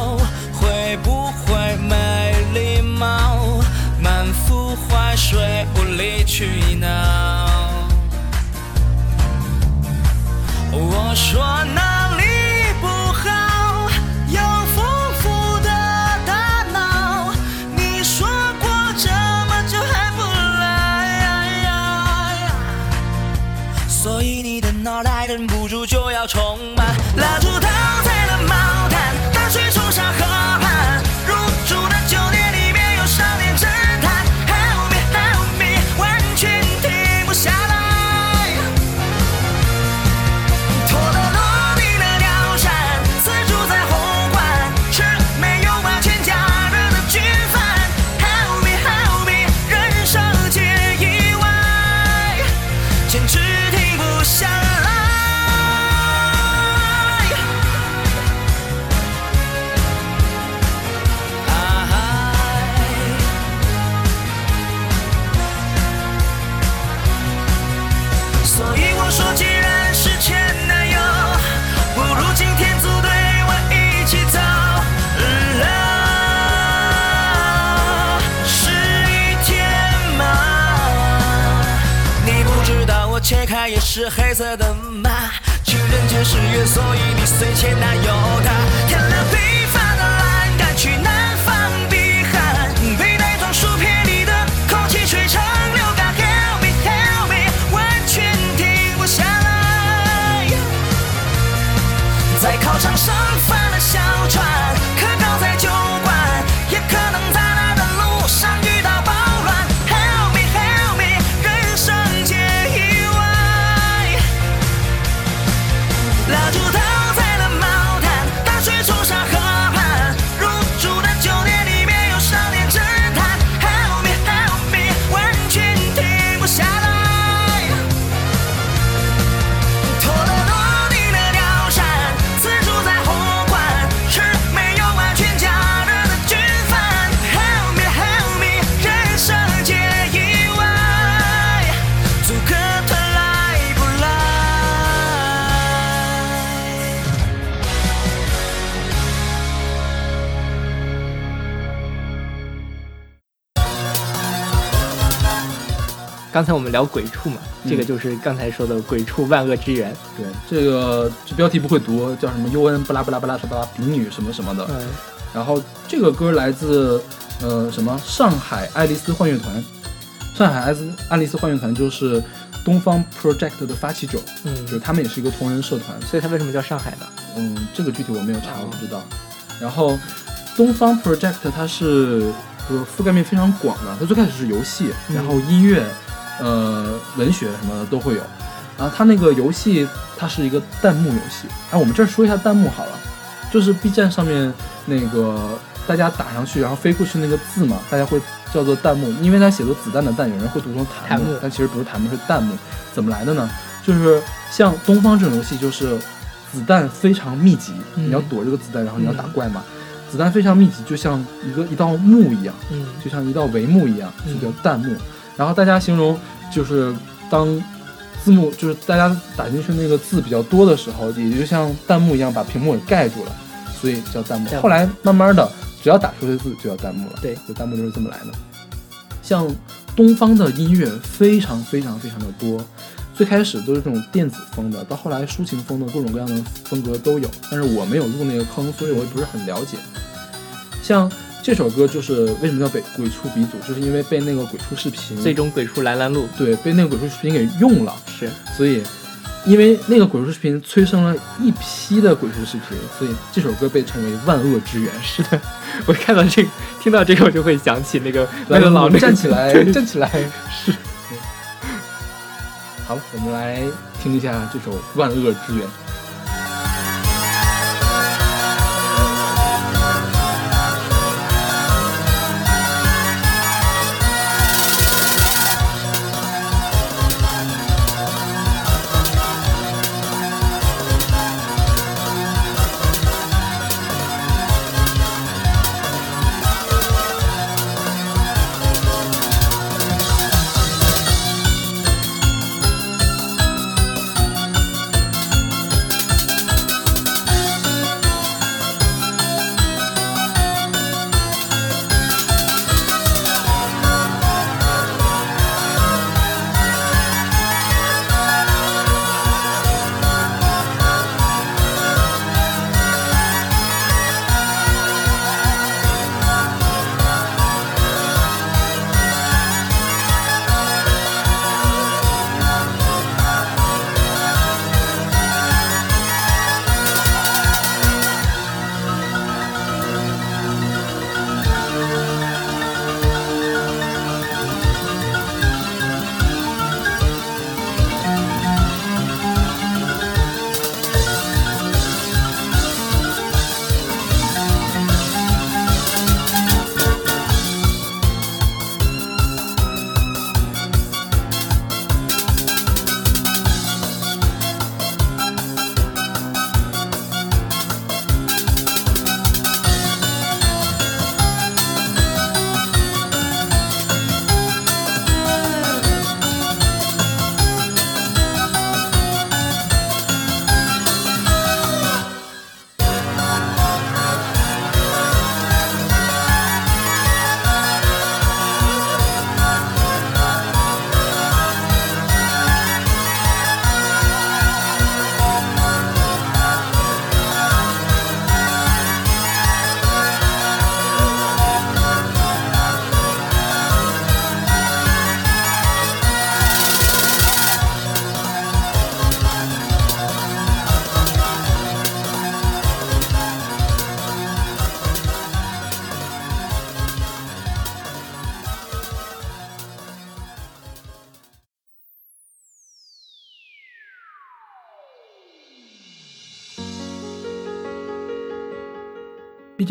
是黑色的刚才我们聊鬼畜嘛，这个就是刚才说的鬼畜万恶之源。对，这个这标题不会读，叫什么 U N 巴拉巴拉巴拉巴拉丙女什么什么的。嗯，然后这个歌来自呃什么上海爱丽丝幻乐团，上海爱丽丝爱丽丝幻乐团就是东方 Project 的发起者，嗯就是他们也是一个同人社团。所以它为什么叫上海呢？嗯，这个具体我没有查，我不知道。然后东方 Project 它是呃覆盖面非常广的，它最开始是游戏，嗯然后音乐、呃文学什么的都会有。然后它那个游戏它是一个弹幕游戏，哎，我们这儿说一下弹幕好了，就是 B 站上面那个大家打上去，然后飞过去那个字嘛，大家会叫做弹幕，因为它写作子弹的弹，有人会读成弹幕，但其实不是弹幕，是弹幕。怎么来的呢？就是像东方这种游戏，就是子弹非常密集，嗯你要躲这个子弹，然后你要打怪嘛。子弹非常密集，就像一个一道幕一样，嗯就像一道帷幕一样，嗯就叫弹幕。然后大家形容就是当字幕就是大家打进去那个字比较多的时候，也就像弹幕一样把屏幕给盖住了，所以叫弹幕后来慢慢的，只要打出来的字就叫弹幕了。对就弹幕就是这么来的。像东方的音乐非常非常非常的多，最开始都是这种电子风的，到后来抒情风的各种各样的风格都有，但是我没有入那个坑，所以我也不是很了解。像这首歌就是为什么叫北鬼畜鼻祖，就是因为被那个鬼畜视频最终鬼畜蓝蓝路对被那个鬼畜视频给用了，是所以因为那个鬼畜视频催生了一批的鬼畜视频，所以这首歌被称为万恶之源。是的，(laughs) 我看到这个，听到这个我就会想起那个那来个老站起来，(laughs) 站起来，是。好，我们来听一下这首《万恶之源》。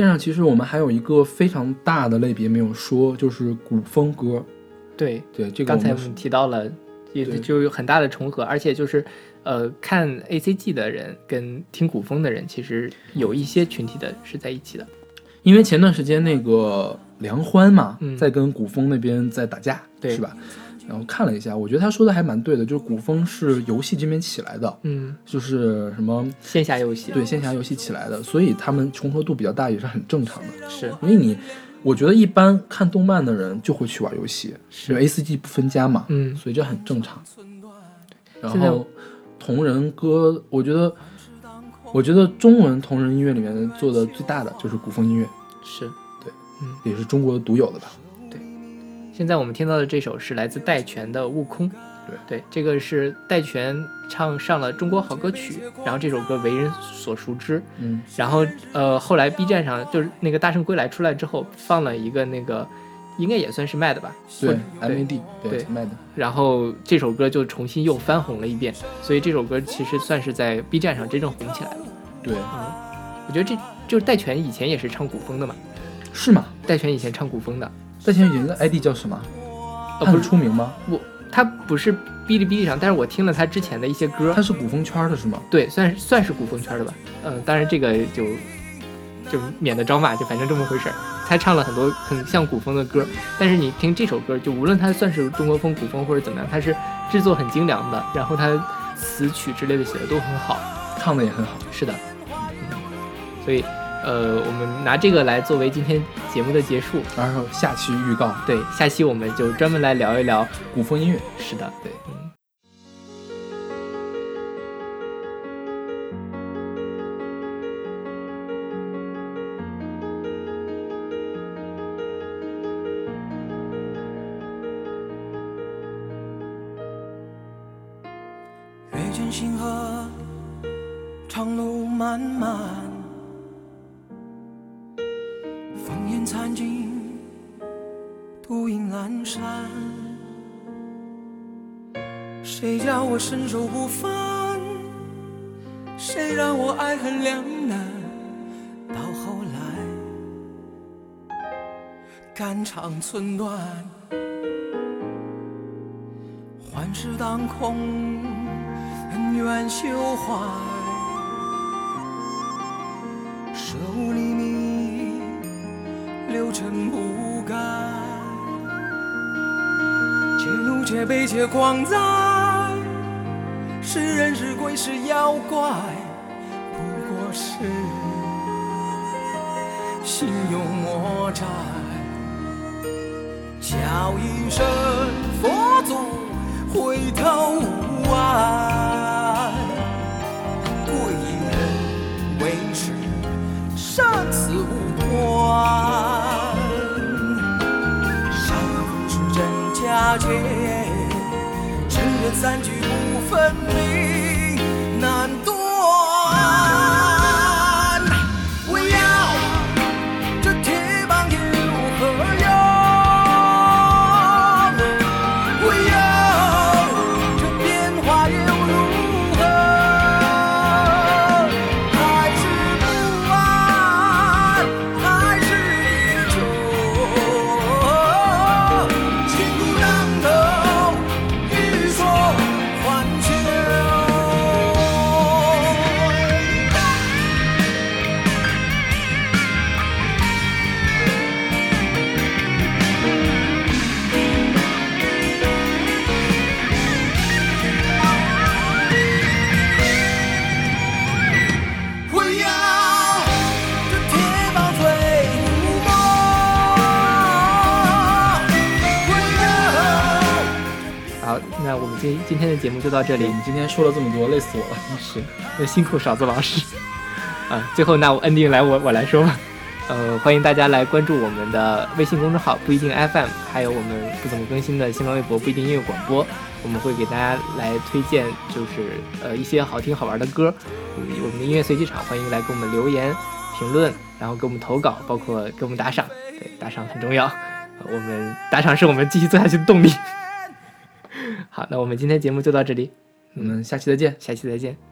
站上其实我们还有一个非常大的类别没有说，就是古风歌。对，对，这个刚才我们提到了，也就有很大的重合，而且就是呃，看 A C G 的人跟听古风的人，其实有一些群体的是在一起的。因为前段时间那个梁欢嘛，嗯在跟古风那边在打架，对是吧？然后看了一下，我觉得他说的还蛮对的，就是古风是游戏这边起来的，嗯，就是什么线下游戏对线下游戏起来的，所以他们重合度比较大也是很正常的。是因为你，我觉得一般看动漫的人就会去玩游戏，因为 A C G 不分家嘛，嗯所以这很正常。然后同人歌，我觉得，我觉得中文同人音乐里面做的最大的就是古风音乐，是对，嗯。也是中国独有的吧。现在我们听到的这首是来自戴荃的《悟空》，对这个是戴荃唱上了《中国好歌曲》，然后这首歌为人所熟知。嗯，然后呃，后来 B 站上就是那个《大圣归来》出来之后，放了一个那个，应该也算是卖的吧？对，M A D 对卖的。然后这首歌就重新又翻红了一遍，所以这首歌其实算是在 B 站上真正红起来了。对，嗯我觉得这就是戴荃以前也是唱古风的嘛，是吗？戴荃以前唱古风的，戴荃以前的 ID 叫什么？呃，不是出名吗？我他不是哔哩哔哩上，但是我听了他之前的一些歌，他是古风圈的是吗？对，算是算是古风圈的吧。嗯、当然这个就就免得招骂，就反正这么回事儿。他唱了很多很像古风的歌，但是你听这首歌，就无论它算是中国风、古风或者怎么样，它是制作很精良的，然后它词曲之类的写的都很好，唱的也很好。是的，嗯所以呃，我们拿这个来作为今天节目的结束。然后下期预告，对，下期我们就专门来聊一聊古风音乐。是的，对，嗯。身手不凡？谁让我爱恨两难？到后来，肝肠寸断。幻世当空，恩怨休怀，舍吾黎明，六尘不改。且怒且悲且狂哉，是人是鬼是妖怪，不过是心有魔债。叫一声佛祖。回头望，贵人为师，生死无关。上不是真假界，真人三句不分今今天的节目就到这里你。今天说了这么多，累死我了。是，那辛苦勺子老师。啊，最后那我 ending 来我我来说吧。呃，欢迎大家来关注我们的微信公众号不一定 FM，还有我们不怎么更新的新浪微博不一定音乐广播，我们会给大家来推荐就是呃一些好听好玩的歌。嗯，我们的音乐随机场欢迎来给我们留言评论，然后给我们投稿，包括给我们打赏。对，打赏很重要，呃我们打赏是我们继续做下去的动力。好，那我们今天节目就到这里，我们下期再见。下期再见。